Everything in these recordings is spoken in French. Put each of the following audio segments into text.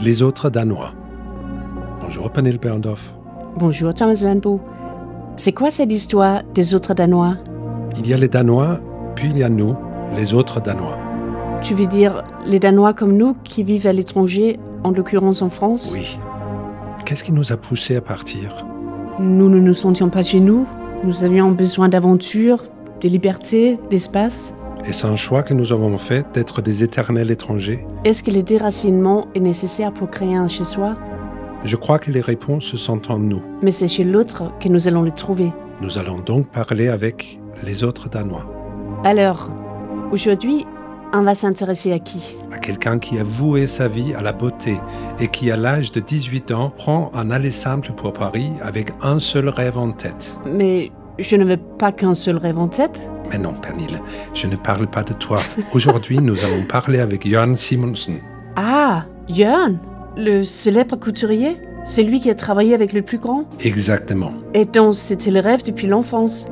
Les autres Danois. Bonjour Pernille Berndorf. Bonjour Thomas Landbo. C'est quoi cette histoire des autres Danois? Il y a les Danois, puis il y a nous, les autres Danois. Tu veux dire les Danois comme nous qui vivent à l'étranger, en l'occurrence en France? Oui. Qu'est-ce qui nous a poussés à partir? Nous ne nous sentions pas chez nous. Nous avions besoin d'aventure, de liberté, d'espace. Et c'est un choix que nous avons fait d'être des éternels étrangers Est-ce que le déracinement est nécessaire pour créer un chez-soi Je crois que les réponses sont en nous. Mais c'est chez l'autre que nous allons les trouver. Nous allons donc parler avec les autres Danois. Alors, aujourd'hui, on va s'intéresser à qui? À quelqu'un qui a voué sa vie à la beauté et qui, à l'âge de 18 ans, prend un aller simple pour Paris avec un seul rêve en tête. Mais je ne veux pas qu'un seul rêve en tête. Mais non, Pernille, je ne parle pas de toi. Aujourd'hui, nous allons parler avec Jørn Simonsen. Ah, Jørn, le célèbre couturier Celui qui a travaillé avec le plus grand Exactement. Et dont c'était le rêve depuis l'enfance.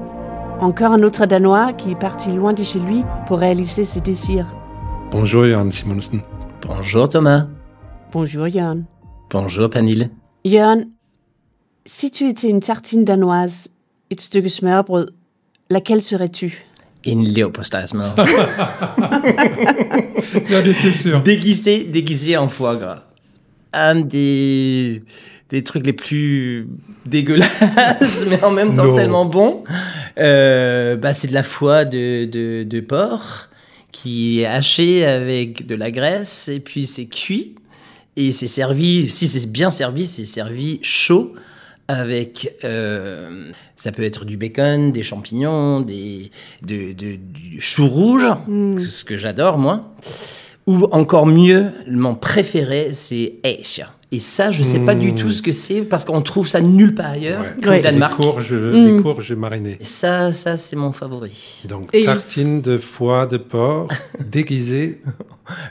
Encore un autre Danois qui est parti loin de chez lui pour réaliser ses désirs. Bonjour Jørn Simonsen. Bonjour Thomas. Bonjour Jørn. Bonjour Pernille. Jørn, si tu étais une tartine danoise, et stykke smørbrød, laquelle serais-tu? En leverpostejsmad. Sûr. déguisé, déguisé en foie gras. Un des, des trucs les plus dégueulasses, mais en même temps tellement bons. Euh, bah, c'est de la foie de, de, de porc qui est hachée avec de la graisse et puis c'est cuit. Et c'est servi, si c'est bien servi, c'est servi chaud avec, euh, ça peut être du bacon, des champignons, des, de, de- du chou rouge, ce que j'adore moi. Ou encore mieux, mon préféré, c'est Asia. Et ça, je sais pas du tout ce que c'est parce qu'on trouve ça nulle part ailleurs Ouais. qu'au Ouais. Les Danemark. courges, Mm. les courges marinées. Et ça, ça c'est mon favori. Donc, Et il- tartine de foie de porc déguisée.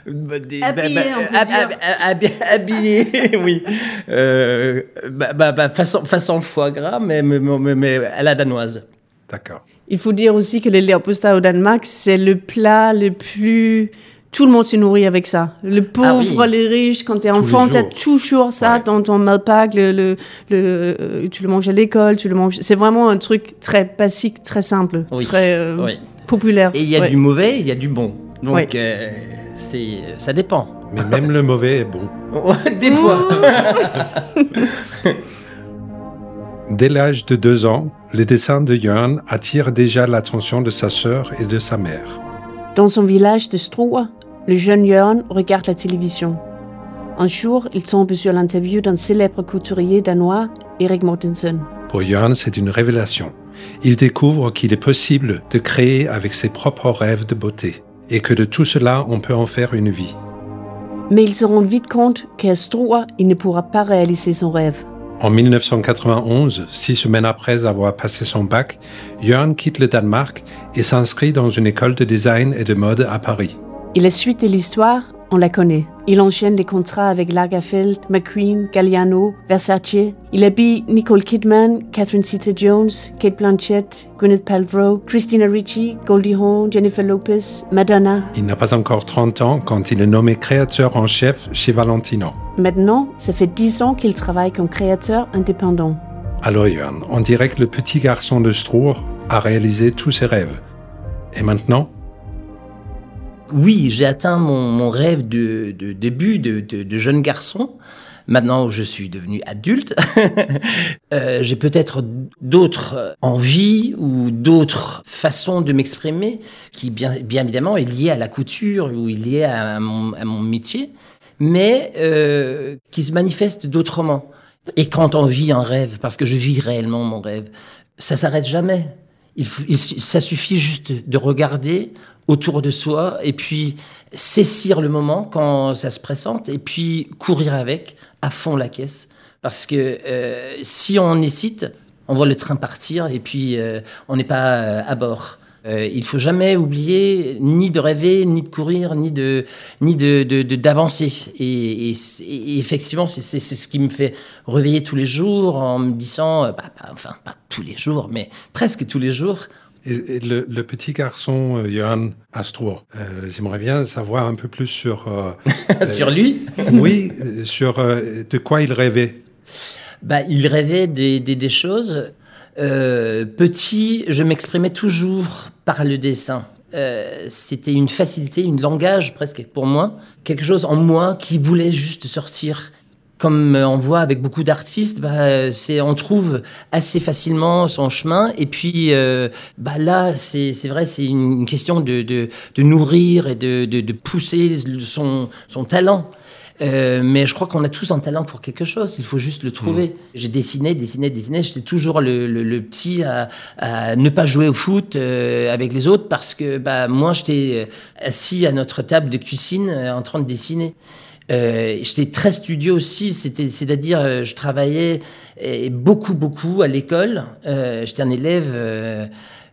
Bah, des- Habillé, bah, on peut hab- dire. hab- hab- habillé, oui. Euh, bah, bah, bah, façon, façon foie gras, mais, mais, mais- mais à la danoise. D'accord. Il faut dire aussi que le leverpostej au Danemark, c'est le plat le plus... Tout le monde se nourrit avec ça. Le pauvre, Ah oui. les riches, quand tu es Tous les enfant, tu as jours. toujours ça Ouais. dans ton malpack. Le, le, le- euh, tu le manges à l'école, tu le manges... C'est vraiment un truc très basique, très simple, Oui. très euh, Oui. populaire. Et il y a Ouais. du mauvais, il y a du bon. Donc, Ouais. euh, c'est, ça dépend. Mais même le mauvais est bon. Des fois. Dès l'âge de deux ans, les dessins de Jørn attirent déjà l'attention de sa sœur et de sa mère. Dans son village de Struer, le jeune Jørn regarde la télévision. Un jour, il tombe sur l'interview d'un célèbre couturier danois, Erik Mortensen. Pour Jørn, c'est une révélation. Il découvre qu'il est possible de créer avec ses propres rêves de beauté et que de tout cela, on peut en faire une vie. Mais il se rend vite compte qu'à Struer, il ne pourra pas réaliser son rêve. En 1991, six semaines après avoir passé son bac, Jørn quitte le Danemark et s'inscrit dans une école de design et de mode à Paris. Et la suite de l'histoire, on la connaît. Il enchaîne les contrats avec Lagerfeld, McQueen, Galliano, Versace. Il habille Nicole Kidman, Catherine Zeta-Jones, Kate Blanchett, Gwyneth Paltrow, Christina Ricci, Goldie Hawn, Jennifer Lopez, Madonna. Il n'a pas encore 30 ans quand il est nommé créateur en chef chez Valentino. Maintenant, ça fait 10 ans qu'il travaille comme créateur indépendant. Alors Jørn, on dirait que le petit garçon de Struer a réalisé tous ses rêves. Et maintenant, Oui, j'ai atteint mon, rêve de, début de, jeune garçon. Maintenant, je suis devenu adulte. Euh, j'ai peut-être d'autres envies ou d'autres façons de m'exprimer qui, bien, évidemment, est liée à la couture ou est liée à mon, à mon métier, mais euh, qui se manifestent d'autrement. Et quand on vit un rêve, parce que je vis réellement mon rêve, ça s'arrête jamais. Il, ça suffit juste de regarder autour de soi et puis saisir le moment quand ça se présente et puis courir avec à fond la caisse. Parce que euh, si on hésite, on voit le train partir et puis euh, on n'est pas euh, à bord. Euh, il faut jamais oublier ni de rêver, ni de courir, ni de ni de d'avancer. Et, et c'est- et effectivement, c'est ce qui me fait réveiller tous les jours en me disant, euh, bah, bah, enfin pas tous les jours, mais presque tous les jours, Et, le, petit garçon, euh, Johan Astro, euh, j'aimerais bien savoir un peu plus sur... sur lui? Oui, sur de quoi il rêvait? Bah, il rêvait des, des, des choses. Petit, je m'exprimais toujours par le dessin. c'était une facilité, une langage presque pour moi, quelque chose en moi qui voulait juste sortir comme on voit avec beaucoup d'artistes, bah, c'est on trouve assez facilement son chemin. Et puis euh, bah là, c'est vrai, c'est une question de, nourrir et de, pousser son talent. Euh, mais je crois qu'on a tous un talent pour quelque chose. Il faut juste le trouver. Mmh. J'ai dessiné, dessiné, dessiné. J'étais toujours le, le, le petit à, à, ne pas jouer au foot euh, avec les autres parce que bah, moi, j'étais assis à notre table de cuisine euh, en train de dessiner. Euh, j'étais très studieux aussi, c'est-à-dire euh, je travaillais beaucoup, beaucoup à l'école. Euh, j'étais un élève,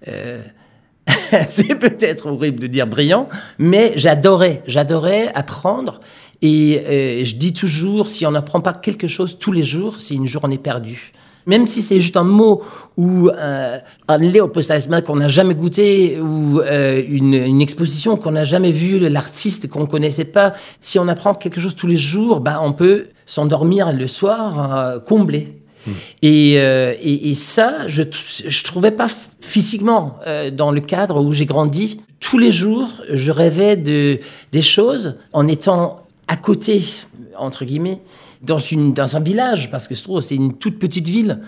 c'est peut-être horrible de dire brillant, mais j'adorais, j'adorais apprendre. Et je dis toujours, si on n'apprend pas quelque chose tous les jours, c'est une journée perdue même si c'est juste un mot ou euh, un léopostasma qu'on n'a jamais goûté ou euh, une, une, exposition qu'on n'a jamais vue, l'artiste qu'on connaissait pas, si on apprend quelque chose tous les jours, bah, on peut s'endormir le soir euh, comblé. Hmm. Et, euh, et, et, ça, je je trouvais pas physiquement euh, dans le cadre où j'ai grandi. Tous les jours, je rêvais de des choses en étant à côté entre guillemets dans, une, dans un village, parce que c'est une toute petite ville.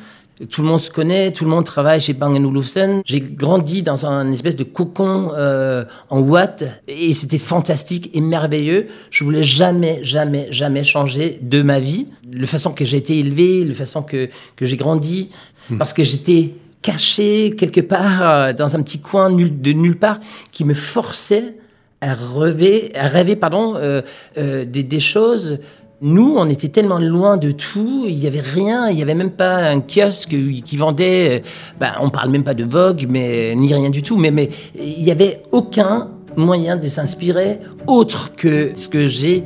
Tout le monde se connaît, tout le monde travaille chez Bang Olufsen. J'ai grandi dans un espèce de cocon euh, en Watt et c'était fantastique et merveilleux. Je voulais jamais, jamais, jamais changer de ma vie, la façon que j'ai été élevé, la façon que, que j'ai grandi, hmm. parce que j'étais caché quelque part euh, dans un petit coin nul, de nulle part qui me forçait à rêver, à rêver pardon, euh, euh, des, des choses nous, on était tellement loin de tout, il n'y avait rien, il n'y avait même pas un kiosque qui vendait, ben, on parle même pas de Vogue, mais ni rien du tout, mais, il n'y avait aucun moyen de s'inspirer autre que ce que j'ai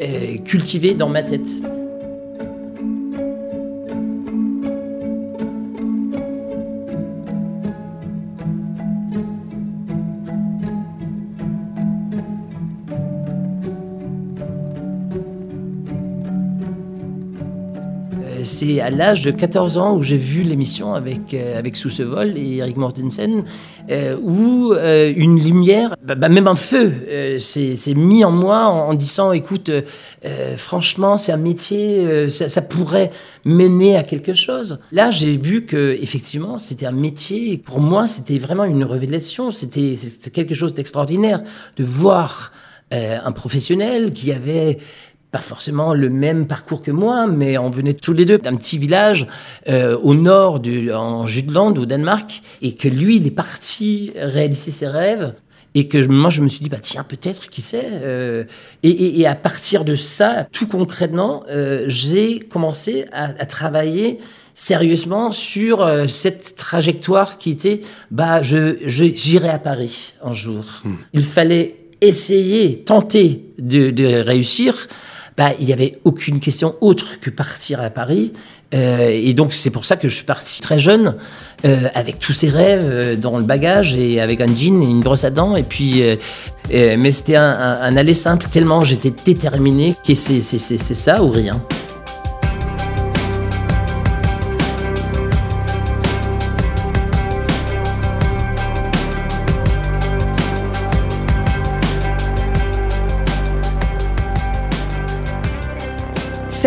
euh, cultivé dans ma tête. C'est à l'âge de 14 ans où j'ai vu l'émission avec, euh, avec vol et Eric Mortensen, euh, où euh, une lumière, bah, bah, même un feu, s'est mis en moi en, disant, écoute, franchement, c'est un métier, ça, ça, pourrait mener à quelque chose. Là, j'ai vu que effectivement, c'était un métier. Pour moi, c'était vraiment une révélation. C'était quelque chose d'extraordinaire de voir un professionnel qui avait pas forcément le même parcours que moi, mais on venait tous les deux d'un petit village euh, au nord, du, en Jutland, au Danemark, et que lui, il est parti réaliser ses rêves. Et que moi, je me suis dit, bah tiens, peut-être, qui sait. Euh, et, et, et, à partir de ça, tout concrètement, euh, j'ai commencé à, à, travailler sérieusement sur euh, cette trajectoire qui était, bah, je, j'irai à Paris un jour. Hmm. Il fallait essayer, tenter de, de réussir bah, il n'y avait aucune question autre que partir à Paris. Euh, et donc c'est pour ça que je suis parti très jeune, euh, avec tous ces rêves euh, dans le bagage et avec un jean et une brosse à dents. Et puis, mais c'était un, un, un, aller simple tellement j'étais déterminé que c'est ça ou rien.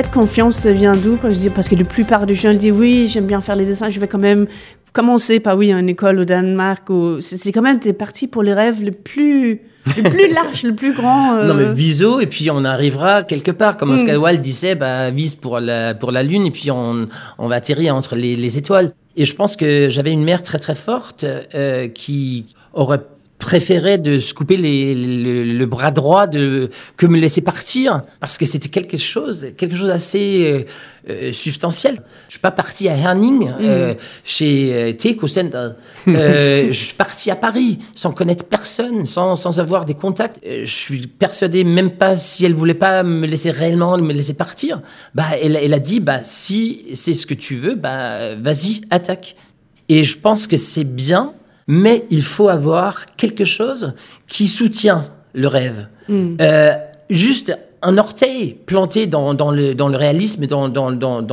Cette confiance vient d'où? Parce que la plupart des gens disent oui, j'aime bien faire les dessins, je vais quand même commencer par oui, une école au Danemark. C'est quand même, t'es parti pour les rêves les plus, les plus larges, le plus grand. Euh... Non, mais viso, et puis on arrivera quelque part. Comme Oscar mm. Wilde disait, bah, vise pour la, pour la Lune, et puis on, on va atterrir entre les, les étoiles. Et je pense que j'avais une mère très très forte euh, qui aurait préférais de se couper les, le, le, bras droit de que me laisser partir parce que c'était quelque chose quelque chose d'assez euh, euh substantiel. Je suis pas parti à Herning mm. euh, chez Center euh, je suis parti à Paris sans connaître personne sans, sans avoir des contacts. Je suis persuadé même pas si elle voulait pas me laisser réellement me laisser partir. Bah elle, elle a dit bah si c'est ce que tu veux bah vas-y attaque. Et je pense que c'est bien mais il faut avoir quelque chose qui soutient le rêve. Mm. Euh, juste un orteil planté dans, dans le, dans le réalisme, dans, dans,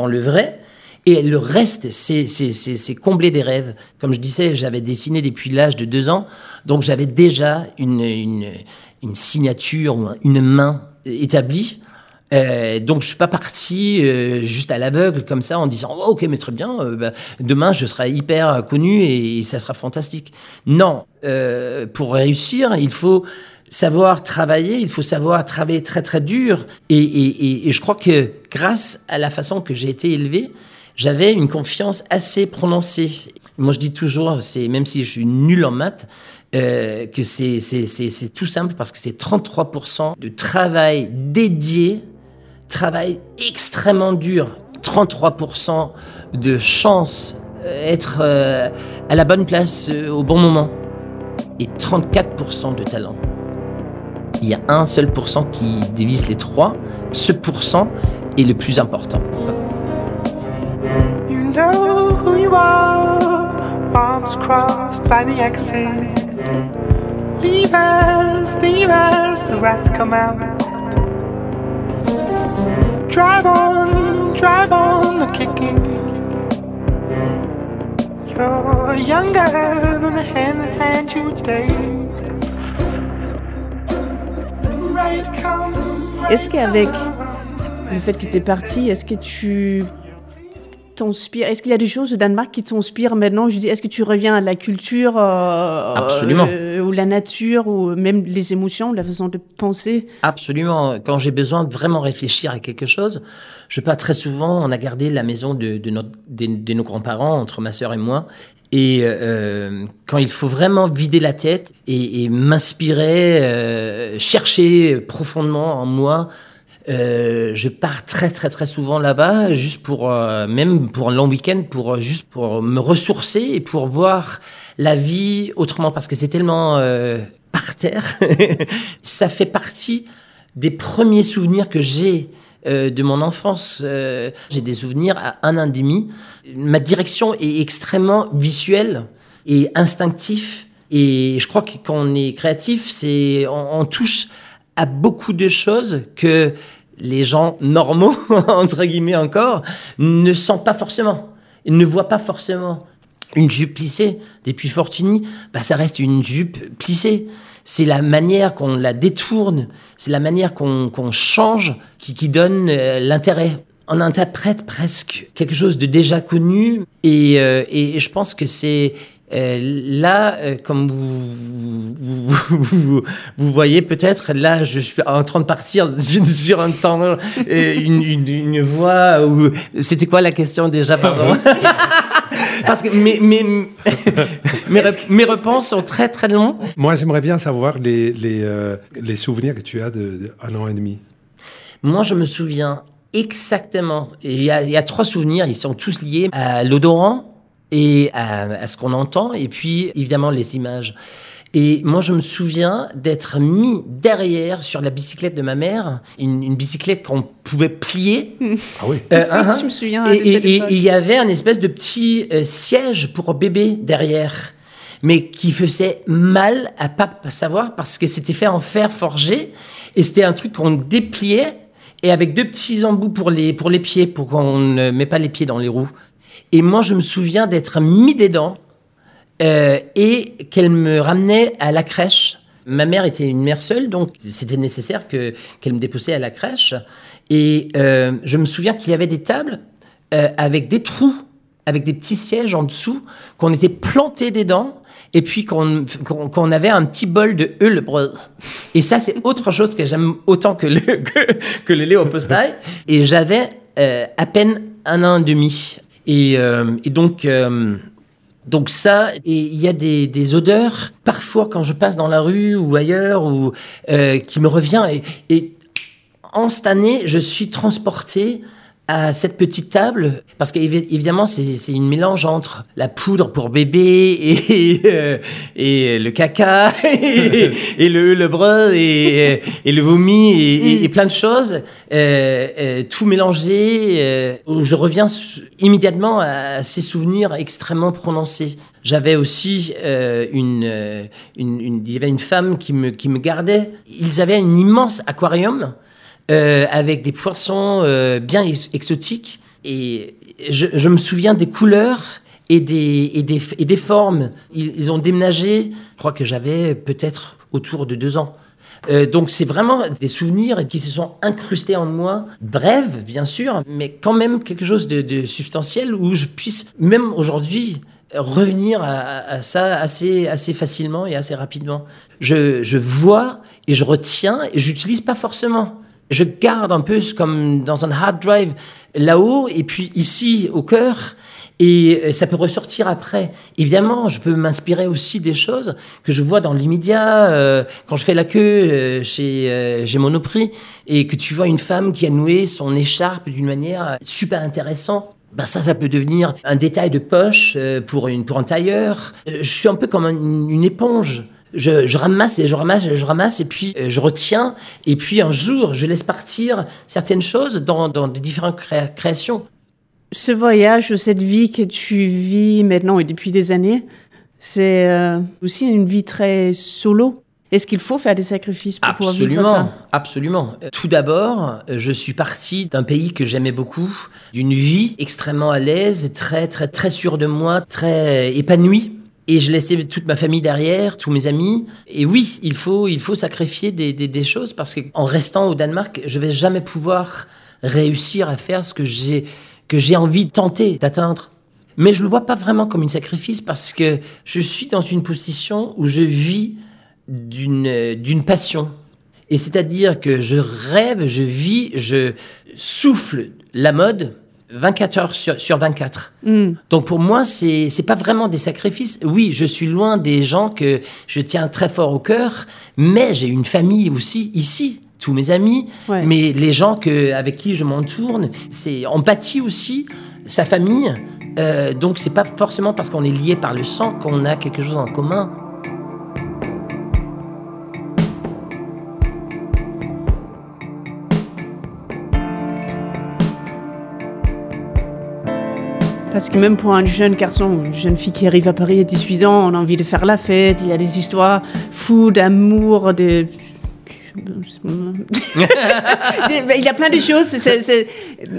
le vrai, et le reste, c'est c'est- c'est- c'est combler des rêves. Comme je disais, j'avais dessiné depuis l'âge de deux ans, donc j'avais déjà une, une, une signature une main établie. Euh, donc je suis pas parti euh, juste à l'aveugle comme ça en disant oh, ok mais très bien euh, bah, demain je serai hyper connu et, ça sera fantastique. Non euh, pour réussir il faut savoir travailler il faut savoir travailler très très dur. Et, et, et, je crois que grâce à la façon que j'ai été élevé j'avais une confiance assez prononcée. Moi je dis toujours c'est même si je suis nul en maths euh, que c'est tout simple parce que c'est 33% de travail dédié, travail extrêmement dur, 33% de chance euh, être euh, à la bonne place euh, au bon moment et 34% de talent. Il y a un seul pourcent qui divise les trois. Ce pourcent est le plus important. You know who you are. Drive on, drive on, the kicking. You're younger than the hand that hands you day. Right come, right Est-ce qu'avec le fait que tu es parti, est-ce que tu Est-ce qu'il y a des choses au Danemark qui t'inspirent maintenant? Je dis, est-ce que tu reviens à la culture euh, Absolument. euh, ou la nature ou même les émotions, la façon de penser? Absolument. Quand j'ai besoin de vraiment réfléchir à quelque chose, je pas très souvent. On a gardé la maison de, de, notre- de- de nos grands-parents, entre ma sœur et moi. Et euh, quand il faut vraiment vider la tête et, et m'inspirer, euh, chercher profondément en moi, euh, je pars très très très souvent là-bas, juste pour euh, même pour un long week-end, pour euh, juste pour me ressourcer et pour voir la vie autrement, parce que c'est tellement euh, par terre. Ça fait partie des premiers souvenirs que j'ai de mon enfance. J'ai des souvenirs à un an et demi. Ma direction est extrêmement visuelle et instinctif. Et je crois que quand on est créatif, c'est on touche à beaucoup de choses que les gens normaux, entre guillemets encore, ne sentent pas forcément. Ils ne voient pas forcément. Une jupe plissée, depuis Fortuny, bah, ça reste une jupe plissée. C'est la manière qu'on la détourne, c'est la manière qu'on change qui, qui donne euh, l'intérêt. On interprète presque quelque chose de déjà connu et, euh, et je pense que c'est euh, là, comme vous, vous, vous, vous- vous voyez peut-être, là, je suis en train de partir sur un temps, une, une, une voix où... C'était quoi la question déjà, pardon? Parce que mes, mes, mes, mes réponses sont très très longs. Moi, j'aimerais bien savoir les, les, euh, les souvenirs que tu as de, de un an et demi. Moi, je me souviens exactement. Il y a, il y a trois souvenirs, ils sont tous liés à l'odorant et à, à ce qu'on entend, et puis évidemment les images. Et moi, je me souviens d'être mis derrière sur la bicyclette de ma mère, une, une bicyclette qu'on pouvait plier. Ah oui. Euh, hein, Je me souviens et il y avait un espèce de petit euh, siège pour bébé derrière, mais qui faisait mal à pas savoir parce que c'était fait en fer forgé et c'était un truc qu'on dépliait et avec deux petits embouts pour les, pour les pieds, pour qu'on ne met pas les pieds dans les roues. Et moi, je me souviens d'être mis des dents euh, et qu'elle me ramenait à la crèche. Ma mère était une mère seule, donc c'était nécessaire que qu'elle me déposait à la crèche. Et euh, je me souviens qu'il y avait des tables euh, avec des trous, avec des petits sièges en dessous, qu'on était plantés des dents, et puis qu'on avait un petit bol de hullebrød. Et ça, c'est autre chose que j'aime autant que le, que, que le postail. Et j'avais à peine un an et demi. Et, et donc... donc ça, et il y a des, des odeurs, parfois quand je passe dans la rue ou ailleurs, ou, euh, qui me revient. Et, et en cette année, je suis transporté à cette petite table, parce qu'évidemment, c'est une mélange entre la poudre pour bébé et, euh, et le caca et, le, le brun et, et, le vomi et, et, plein de choses, euh, euh, tout mélangé, euh, où je reviens immédiatement à ces souvenirs extrêmement prononcés. J'avais aussi euh, une, une, une, il y avait une femme qui me, qui me gardait. Ils avaient un immense aquarium euh, avec des poissons euh, bien exotiques. Et je, je, me souviens des couleurs et des, et des, et des formes. Ils, ont déménagé, je crois que j'avais peut-être autour de deux ans. Euh, donc c'est vraiment des souvenirs qui se sont incrustés en moi, brèves bien sûr, mais quand même quelque chose de, de substantiel où je puisse même aujourd'hui revenir à, à, ça assez, assez facilement et assez rapidement. Je, je vois et je retiens et j'utilise pas forcément je garde un peu comme dans un hard drive là-haut et puis ici au cœur et euh, ça peut ressortir après. Évidemment, je peux m'inspirer aussi des choses que je vois dans l'immédiat euh, quand je fais la queue euh, chez, euh, chez Monoprix et que tu vois une femme qui a noué son écharpe d'une manière super intéressante. Ben ça, ça peut devenir un détail de poche euh, pour, une, pour un tailleur. Je suis un peu comme une, une éponge je, je, ramasse et je ramasse et je ramasse et puis euh, je retiens et puis un jour je laisse partir certaines choses dans, dans de différentes créa créations. Ce voyage, cette vie que tu vis maintenant et depuis des années, c'est euh, aussi une vie très solo. Est-ce qu'il faut faire des sacrifices pour absolument, pouvoir vivre ça? Absolument. Tout d'abord, je suis parti d'un pays que j'aimais beaucoup, d'une vie extrêmement à l'aise, très très très sûre de moi, très épanouie. Et je laissais toute ma famille derrière, tous mes amis. Et oui, il faut, il faut sacrifier des, des, choses parce qu'en restant au Danemark, je vais jamais pouvoir réussir à faire ce que j'ai, que j'ai envie de tenter d'atteindre. Mais je le vois pas vraiment comme un sacrifice parce que je suis dans une position où je vis d'une, d'une passion. Et c'est-à-dire que je rêve, je vis, je souffle la mode, 24 heures sur, sur 24. Mm. Donc pour moi, c'est c'est pas vraiment des sacrifices. Oui, je suis loin des gens que je tiens très fort au cœur, mais j'ai une famille aussi ici, tous mes amis, ouais. mais les gens que avec qui je m'entoure, c'est empathie aussi, sa famille. Euh, donc c'est pas forcément parce qu'on est lié par le sang qu'on a quelque chose en commun. Parce que même pour un jeune garçon, une jeune fille qui arrive à Paris à 18 ans, on a envie de faire la fête, il y a des histoires fous d'amour, de... il y a plein de choses.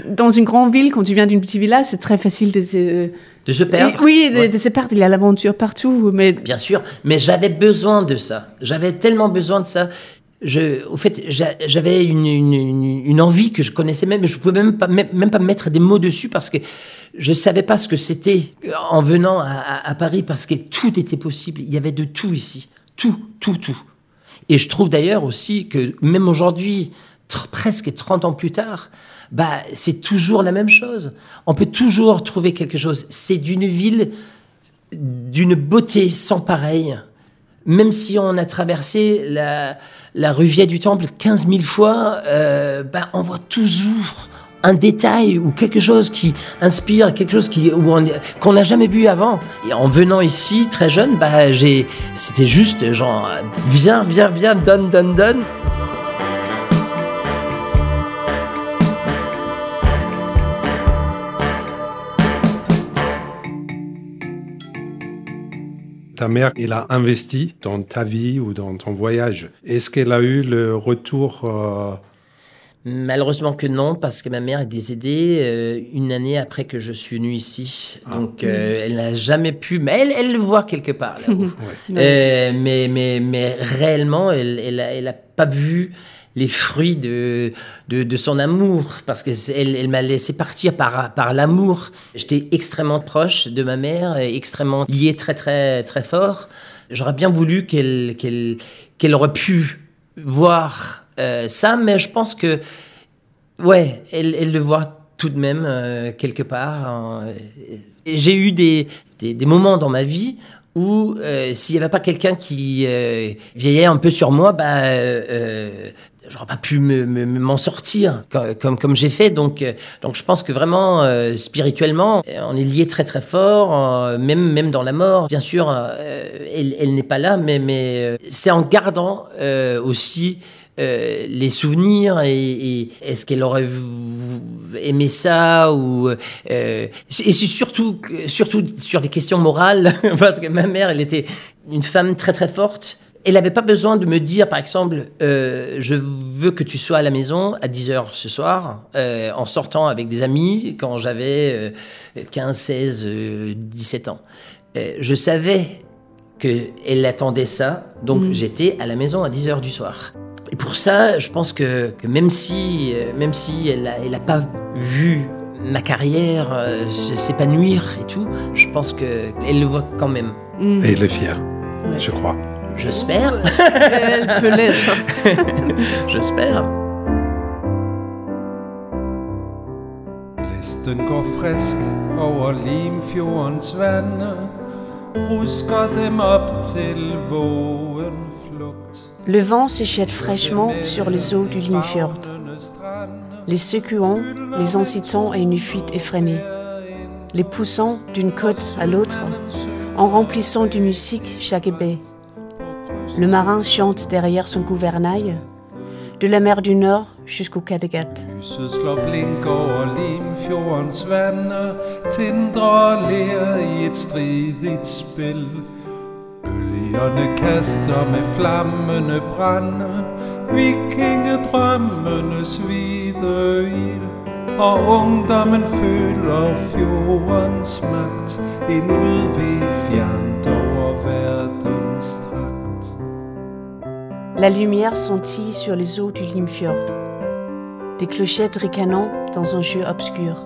Dans une grande ville, quand tu viens d'une petite village, c'est très facile de se... De se perdre. Oui, de, ouais. de se perdre. Il y a l'aventure partout. Mais... Bien sûr, mais j'avais besoin de ça. J'avais tellement besoin de ça je, au fait, j'avais une, une, une, envie que je connaissais même, mais je pouvais même pas, même pas mettre des mots dessus parce que je savais pas ce que c'était en venant à, Paris parce que tout était possible. Il y avait de tout ici. Tout, tout, tout. Et je trouve d'ailleurs aussi que même aujourd'hui, presque 30 ans plus tard, bah, c'est toujours la même chose. On peut toujours trouver quelque chose. C'est d'une ville d'une beauté sans pareille. Même si on a traversé la, la rue Vieille du Temple 15 000 fois, euh, ben, on voit toujours un détail ou quelque chose qui inspire, quelque chose qu'on n'a jamais vu avant. Et en venant ici, très jeune, bah, j'ai, c'était juste genre, viens, viens, viens, donne, donne, donne. ta mère, elle a investi dans ta vie ou dans ton voyage. Est-ce qu'elle a eu le retour euh... Malheureusement que non, parce que ma mère est décédée euh, une année après que je suis venu ici. Ah. Donc, euh, elle n'a jamais pu... Mais elle, elle le voit quelque part, là ouais. euh, mais, mais, mais réellement, elle n'a elle a, elle a pas vu les fruits de, de, de, son amour, parce qu'elle elle, m'a laissé partir par, par l'amour. J'étais extrêmement proche de ma mère, extrêmement lié très très très fort. J'aurais bien voulu qu'elle qu'elle qu'elle aurait pu voir euh, ça, mais je pense que, ouais, elle, le voit tout de même euh, quelque part. J'ai eu des, des, moments dans ma vie où euh, s'il n'y avait pas quelqu'un qui veillait un peu sur moi, bah, j'aurais pas pu me, me- m'en sortir comme comme, j'ai fait. Donc donc je pense que vraiment spirituellement, on est lié très très fort, même même dans la mort. Bien sûr, elle, elle n'est pas là, mais mais c'est en gardant aussi. Euh, les souvenirs et, et est-ce qu'elle aurait aimé ça ou euh, et c'est surtout surtout sur des questions morales parce que ma mère elle était une femme très très forte elle n'avait pas besoin de me dire, par exemple, euh, je veux que tu sois à la maison à 10h ce soir, euh, en sortant avec des amis quand j'avais euh, 15, 16, euh, 17 ans. Je savais qu'elle attendait ça, donc j'étais à la maison à 10h du soir. Et pour ça, je pense que, que même si, euh, même si elle n'a elle a pas vu ma carrière euh, s'épanouir et tout, je pense qu'elle le voit quand même. Mm. Et il est fier, Ouais. je crois. J'espère. Elle peut l'être. J'espère. Blæsten går frisk over Limfjordens vande Rusker dem op til vågen flugt Le vent se jette fraîchement sur les eaux du Limfjord, les secouant, les incitant à une fuite effrénée, les poussant d'une côte à l'autre, en remplissant de musique chaque baie. Le marin chante derrière son gouvernail, de la mer du Nord jusqu'au Kattegat. La lumière scintille sur les eaux du Limfjord. Des clochettes ricanant dans un jeu obscur.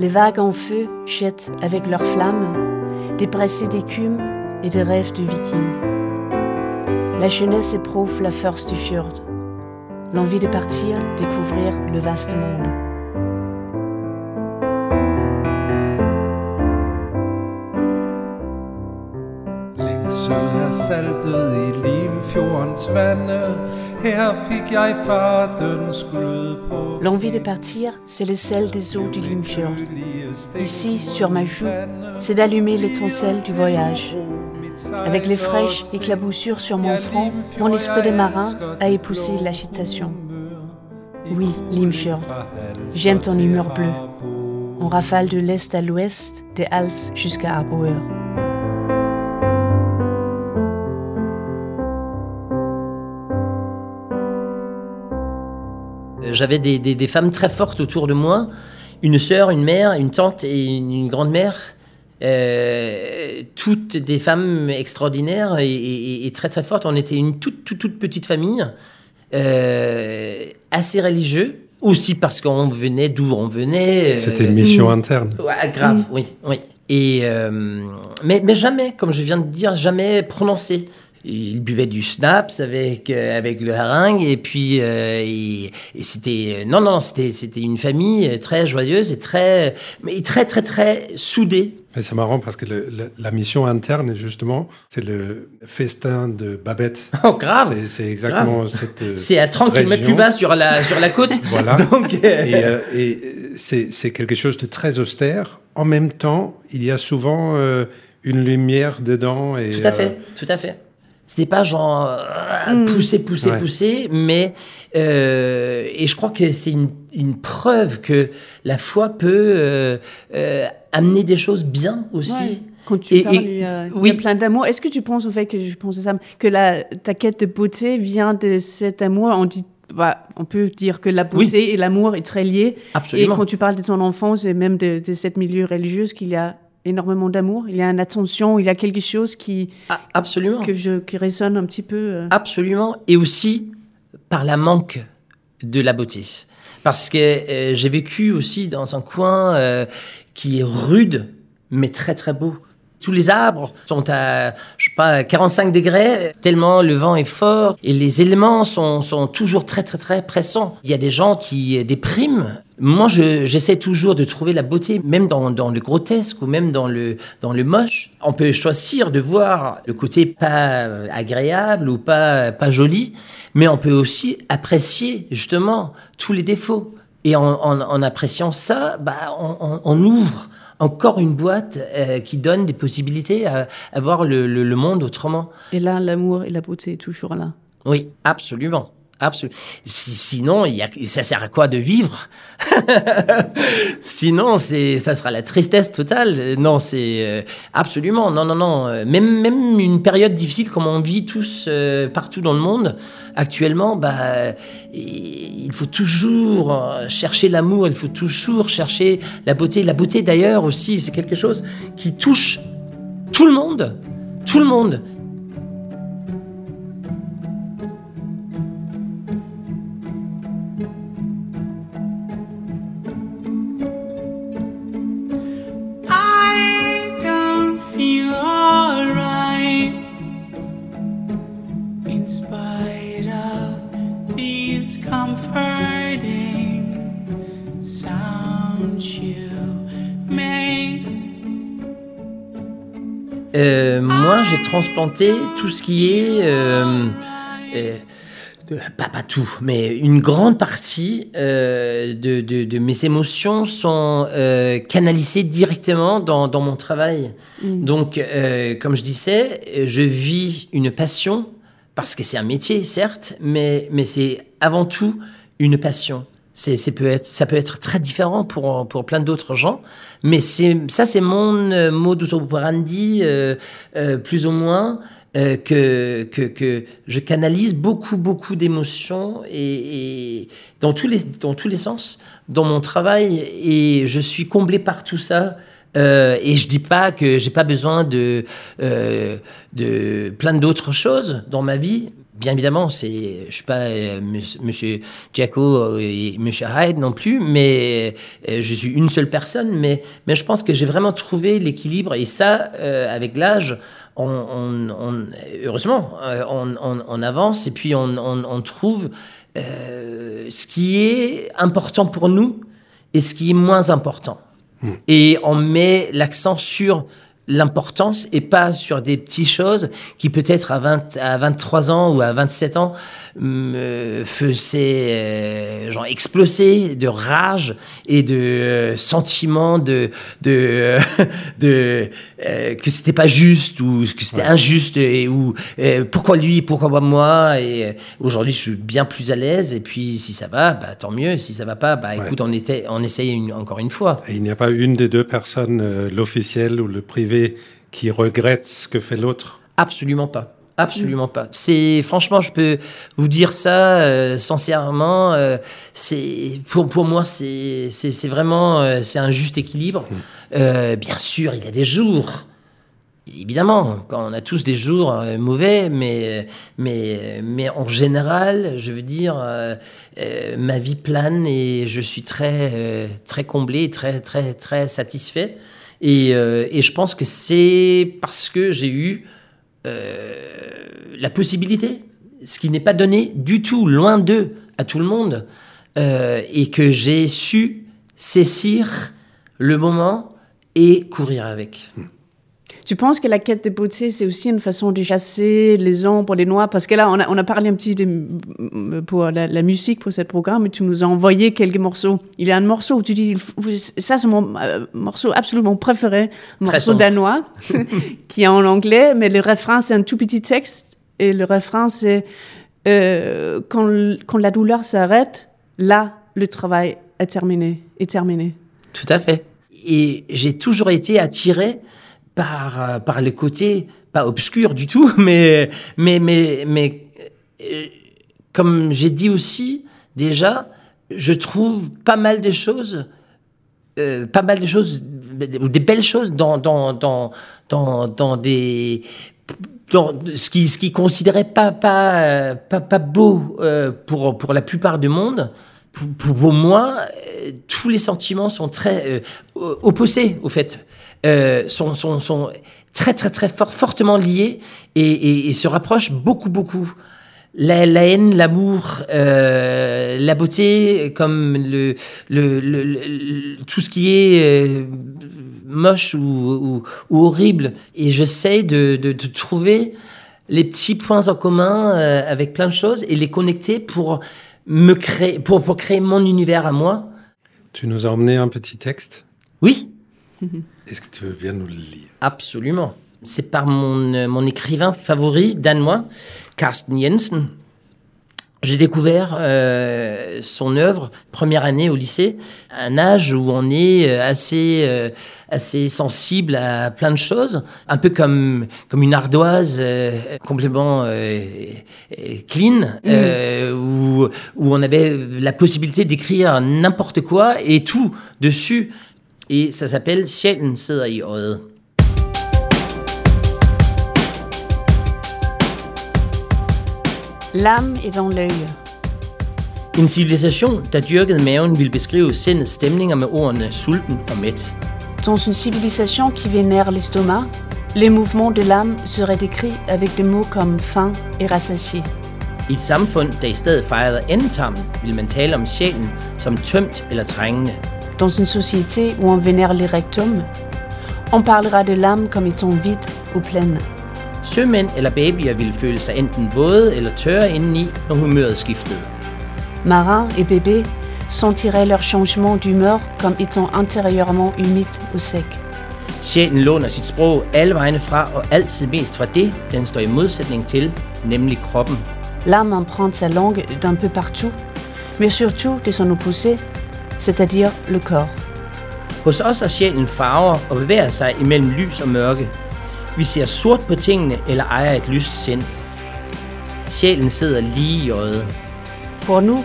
Les vagues en feu jettent avec leurs flammes. Des brassées d'écume et des rêves de vikings. La jeunesse éprouve la force du fjord, l'envie de partir découvrir le vaste monde. Længsel er saltet i Limfjordens vande Her fik jeg fardens glød på L'envie de partir, c'est le sel des eaux du Limfjord. Ici, sur ma joue, c'est d'allumer l'étincelle du voyage. Avec les fraîches éclaboussures sur mon front, mon esprit de marin a épousé l'agitation. Oui, Limfjord, j'aime ton humeur bleue. On rafale de l'est à l'ouest, des Hals jusqu'à Arboeur. Euh, J'avais des, des- des femmes très fortes autour de moi, une sœur, une mère, une tante et une, une grand-mère. Euh, toutes des femmes extraordinaires et, et- et très très fortes. On était une toute toute, toute petite famille, euh, assez religieux, aussi parce qu'on venait d'où on venait. euh, C'était une mission interne. Ouais, grave, oui, oui. Et euh, mais, mais jamais, comme je viens de dire, jamais prononcé. Il buvait du schnapps avec euh, avec le harangue et puis euh, et, et c'était non non c'était c'était une famille très joyeuse et très mais très très très soudée. Mais c'est marrant parce que le- le- la mission interne, justement, c'est le festin de Babette. Oh grave. C'est- C'est exactement cette. euh, C'est à 30 km plus bas sur la sur la côte. Voilà. Donc euh, Et, euh, et, euh, c'est c'est quelque chose de très austère. En même temps, il y a souvent euh, une lumière dedans. Et, Tout à euh, fait, tout à fait. C'était pas genre euh, pousser, pousser, Ouais. pousser, mais euh, et je crois que c'est une, une preuve que la foi peut euh, euh, amener des choses bien aussi. Ouais. Quand tu Et- parles, et- il y a, il y a oui. plein d'amour. Est-ce que tu penses au fait que je pense à ça, que la, ta quête de beauté vient de cet amour? On dit, bah, on peut dire que la beauté et l'amour est très lié. Absolument. Et quand tu parles de ton enfance et même de, de cette milieu religieux, qu'il y a énormément d'amour, il y a une attention, il y a quelque chose qui Ah, absolument. que je qui résonne un petit peu. euh. Absolument. Et aussi par la manque de la beauté. Parce que euh, j'ai vécu aussi dans un coin euh, qui est rude, mais très très beau. Tous les arbres sont à, je sais pas, 45 degrés, tellement le vent est fort et les éléments sont, sont toujours très, très, très pressants. Il y a des gens qui dépriment. Moi, je- j'essaie toujours de trouver la beauté, même dans, dans le grotesque ou même dans le, dans le moche. On peut choisir de voir le côté pas agréable ou pas, pas joli, mais on peut aussi apprécier justement tous les défauts. Et en, en- en appréciant ça, bah, on, on- on ouvre encore une boîte euh, qui donne des possibilités à, à voir le, le- le monde autrement. Et là, l'amour et la beauté est toujours là. Oui, absolument. Absolument. Sinon, y a, ça sert à quoi de vivre? Sinon, c'est, ça sera la tristesse totale. Non, c'est euh, absolument. Non, non, non. Euh, Même, même une période difficile comme on vit tous euh, partout dans le monde actuellement, bah, il faut toujours chercher l'amour. Il faut toujours chercher la beauté. La beauté, d'ailleurs, aussi, c'est quelque chose qui touche tout le monde. Tout le monde. Transplanté tout ce qui est, euh, euh, pas, pas tout, mais une grande partie euh, de, de- de mes émotions sont euh, canalisées directement dans, dans mon travail. Donc, euh, comme je disais, je vis une passion parce que c'est un métier, certes, mais, mais c'est avant tout une passion. C'est, ça peut être très différent pour, pour plein d'autres gens, mais ça, c'est mon euh, modus operandi, euh, euh, plus ou moins, euh, que, que, je canalise beaucoup, beaucoup d'émotions et, dans, tous les, dans tous les sens dans mon travail et je suis comblé par tout ça. Et je dis pas que j'ai pas besoin de, de plein d'autres choses dans ma vie. Bien évidemment, c'est, je suis pas euh, Monsieur Giaco et Monsieur Hyde non plus, mais euh, je suis une seule personne. Mais, mais je pense que j'ai vraiment trouvé l'équilibre et ça, euh, avec l'âge, on, on- on- heureusement, euh, on, avance et puis on, trouve euh, ce qui est important pour nous et ce qui est moins important. Et on met l'accent sur l'importance et pas sur des petites choses qui peut-être à, 20, à 23 ans ou à 27 ans me faisaient euh, genre exploser de rage et de euh, sentiments de de de euh, que c'était pas juste ou que c'était injuste et ou euh, pourquoi lui pourquoi pas moi et euh, aujourd'hui je suis bien plus à l'aise et puis si ça va bah tant mieux. Si ça va pas bah écoute on était on essaye une- encore une fois. Et il n'y a pas une des deux personnes, euh, l'officiel ou le privé, qui regrette ce que fait l'autre? Absolument pas. Absolument pas. C'est franchement, je peux vous dire ça euh, sincèrement. euh, c'est pour pour moi, c'est c'est vraiment euh, c'est un juste équilibre. Euh, bien sûr, il y a des jours. Évidemment, quand on a tous des jours mauvais, mais, mais, mais en général, je veux dire, ma vie plane et je suis très, très comblé, très, très, très satisfait. Et, euh, et je pense que c'est parce que j'ai eu euh, la possibilité, ce qui n'est pas donné du tout, loin d'eux, à tout le monde, euh, et que j'ai su saisir le moment et courir avec. Tu penses que la quête de beauté, c'est aussi une façon de chasser les ombres, les noirs? Parce que là, on a, on a parlé un petit de, pour la, la musique, pour ce programme, et tu nous as envoyé quelques morceaux. Il y a un morceau où tu dis, ça c'est mon euh, morceau absolument préféré, morceau danois, qui est en anglais, mais le refrain, c'est un tout petit texte, et le refrain, c'est euh, quand, quand la douleur s'arrête, là, le travail est terminé, est terminé. Tout à fait. Et j'ai toujours été attiré par, euh, par le côté, pas obscur du tout, mais, mais, mais, mais euh, comme j'ai dit aussi, déjà, je trouve pas mal de choses, euh, pas mal de choses, ou des belles choses dans, dans, dans, dans, dans des dans ce qui ce qui considérait pas pas pas, pas beau pour pour la plupart du monde. Pour, pour, moi tous les sentiments sont très opposés au fait euh, sont, sont, sont très très très fort, fortement liés et, et, et se rapprochent beaucoup beaucoup. La, la haine, l'amour, euh, la beauté, comme le, le, le- le- tout ce qui est euh, moche ou, ou- ou horrible. Et j'essaie de, de, de trouver les petits points en commun avec plein de choses et les connecter pour me créer, pour, pour créer mon univers à moi. Tu nous as emmené un petit texte? Oui, Est-ce que tu veux bien nous le lire? Absolument. C'est par mon, euh, mon écrivain favori danois, Carsten Jensen. J'ai découvert euh, son œuvre première année au lycée, un âge où on est euh, assez euh, assez sensible à plein de choses, un peu comme comme une ardoise euh, complètement clean, euh, où où on avait la possibilité d'écrire n'importe quoi et tout dessus. Et ça s'appelle Sjælen sidder i øjet. L'âme est dans l'œil. En civilisation, der dyrkede maven, ville beskrive sindets stemninger med ordene sulten og mæt. Dans une civilisation qui vénère l'estomac, les mouvements de l'âme seraient décrits avec des mots comme faim et rassasié. I et samfund, der i stedet fejrede endetarmen, ville man tale om sjælen som tømt eller trængende. Dans une société où on vénère les rectums, on parlera de l'âme comme étant vide ou pleine. Sømænd eller babyer ville føle sig enten våde eller tørre indeni, når humøret skiftede. Marins et bébés sentiraient leur changement d'humeur comme étant intérieurement humide ou sec. Sjælen låner sit sprog alle vegne fra, og altid mest fra det, den står i modsætning til, nemlig kroppen. L'âme emprunte sa langue d'un peu partout, mais surtout de son opposé, c'est-à-dire le corps. Hos os er sjælen farver og bevæger sig imellem lys og mørke. Vi ser sort på tingene eller ejer et lyst sind. Sjælen sidder lige i øjet. Pour nous,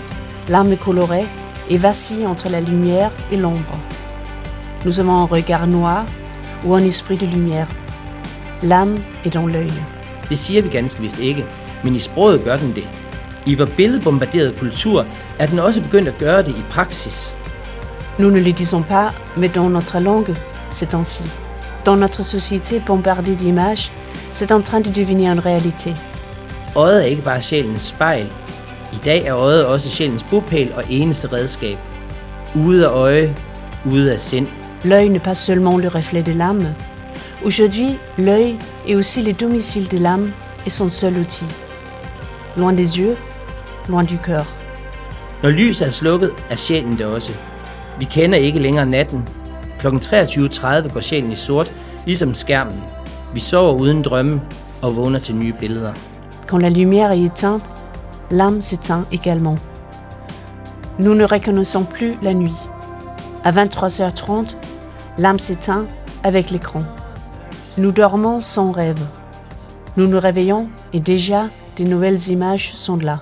l'âme est colorée et vacille entre la lumière et l'ombre. Nous avons un regard noir ou un esprit de lumière. L'âme est dans l'œil. Det siger vi ganske vist ikke, men i sproget gør den det. I vor billedbombarderet kultur er den også begyndt at gøre det i praksis. Nous ne le disons pas, mais dans notre langue, c'est ainsi. Dans notre société bombardée d'images, c'est en train de devenir une réalité. Øjet er ikke bare sjælens spejl. I dag er øjet også sjælens bopæl og eneste redskab. Ude af øje, ude af sind. L'œil n'est pas seulement le reflet de l'âme. Aujourd'hui, l'œil est aussi le domicile de l'âme et son seul outil. Loin des yeux, loin du cœur. Når lyset er slukket, er sjælen det også. Vi kender ikke længere natten. Kl. 23.30 går sjælen i sort, ligesom skærmen. Vi sover uden drømme og vågner til nye billeder. Quand la lumière est éteinte, l'âme s'éteint également. Nous ne reconnaissons plus la nuit. À 23h30, l'âme s'éteint avec l'écran. Nous dormons sans rêve. Nous nous réveillons et déjà de nouvelles images sont là.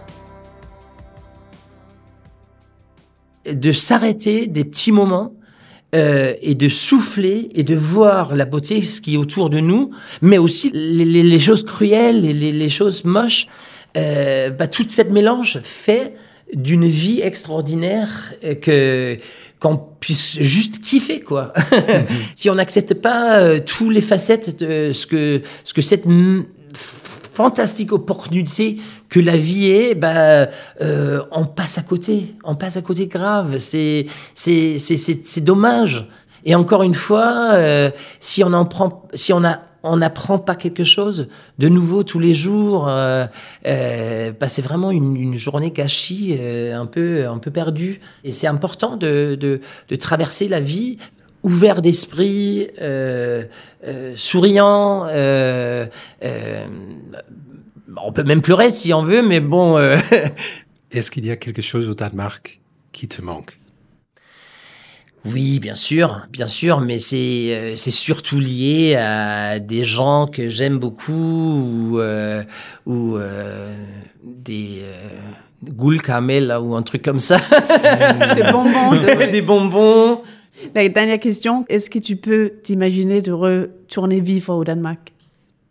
De s'arrêter des petits moments euh, et de souffler et de voir la beauté, ce qui est autour de nous, mais aussi les, les- les choses cruelles, les, les- les choses moches. Euh, bah, toute cette mélange fait d'une vie extraordinaire euh, que qu'on puisse juste kiffer quoi. si on n'accepte pas euh, tous les facettes de ce que ce que cette fantastique opportunité que la vie est, bah, euh, on passe à côté, on passe à côté grave. C'est c'est c'est c'est dommage. Et encore une fois, euh, si on en prend, si on a on n'apprend pas quelque chose de nouveau tous les jours, euh, euh, bah, c'est vraiment une, une journée gâchie, euh, un peu un peu perdue. Et c'est important de, de de traverser la vie ouvert d'esprit, euh, euh, souriant. Euh, euh, on peut même pleurer si on veut, mais bon. euh, Est-ce qu'il y a quelque chose au Danemark qui te manque? Oui, bien sûr, bien sûr, mais c'est euh, c'est surtout lié à des gens que j'aime beaucoup ou euh, ou euh, des euh, guldcaramel là, ou un truc comme ça, Des bonbons. des bonbons. La dernière question, est-ce que tu peux t'imaginer de retourner vivre au Danemark?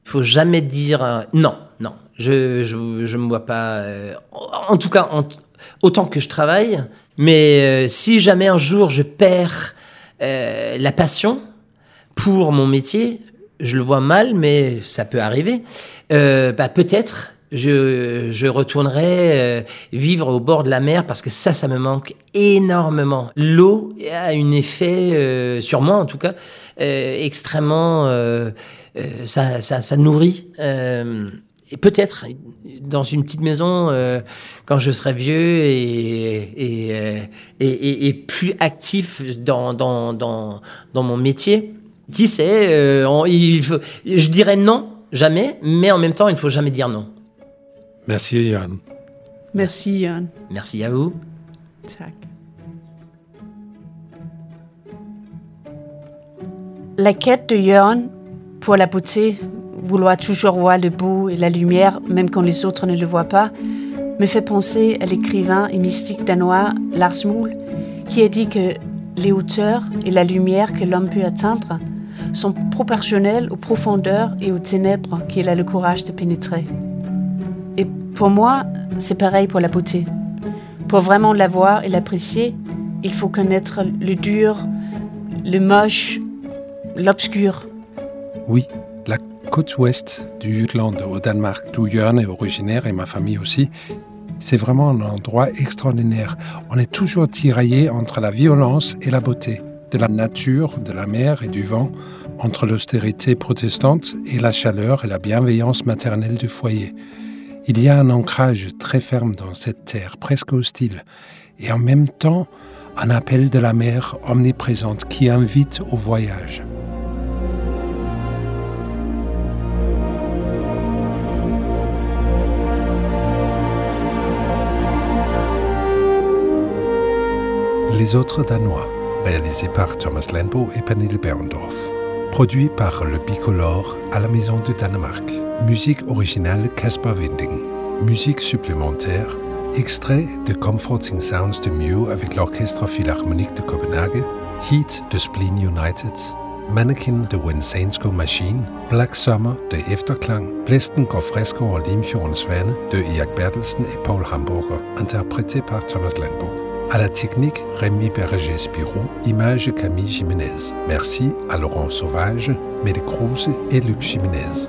Il faut jamais dire euh, non, non. Je je je me vois pas. euh, en, tout cas, autant que je travaille, mais euh, si jamais un jour je perds la passion pour mon métier, je le vois mal, mais ça peut arriver. Bah, peut-être je, je retournerai euh, vivre au bord de la mer parce que ça, ça me manque énormément. L'eau a un effet, euh, sur moi en tout cas, euh, extrêmement... Ça, ça, ça nourrit. Et peut-être dans une petite maison euh, quand je serai vieux et, et, et, plus actif dans, dans, dans, dans mon métier. Qui sait euh, il faut, Je dirais non, jamais, mais en même temps, il ne faut jamais dire non. Merci, Johan. Merci, Jørgen. Merci à vous. Tak. La quête de Jørgen pour la beauté, vouloir toujours voir le beau et la lumière, même quand les autres ne le voient pas, me fait penser à l'écrivain et mystique danois Lars Muhl, qui a dit que les hauteurs et la lumière que l'homme peut atteindre sont proportionnelles aux profondeurs et aux ténèbres qu'il a le courage de pénétrer. Et pour moi, c'est pareil pour la beauté. Pour vraiment la voir et l'apprécier, il faut connaître le dur, le moche, l'obscur. Oui, la côte ouest du Jutland au Danemark, d'où Jørgen est originaire et ma famille aussi, c'est vraiment un endroit extraordinaire. On est toujours tiraillé entre la violence et la beauté, de la nature, de la mer et du vent, entre l'austérité protestante et la chaleur et la bienveillance maternelle du foyer. Il y a un ancrage très ferme dans cette terre, presque hostile, et en même temps un appel de la mer omniprésente qui invite au voyage. Les autres Danois, réalisé par Thomas Lenbo et Pernille Berndorf. Produit par le Bicolore à la Maison du Danemark. Musique originale Casper Winding. Musique supplémentaire. Extrait de Comforting Sounds de Mew avec l'Orchestre Philharmonique de Copenhague. Heat de Spleen United. Mannequin de Wensansko Machine. Black Summer de Efterklang. Blæsten går frisk over Limfjordens vande de Erik Bertelsen et Paul Hamburger. Interprété par Thomas Lenbo. À la technique, Rémi Berger-Spirou, image Camille Jiménez. Merci à Laurent Sauvage, Kruse et Luc Jiménez.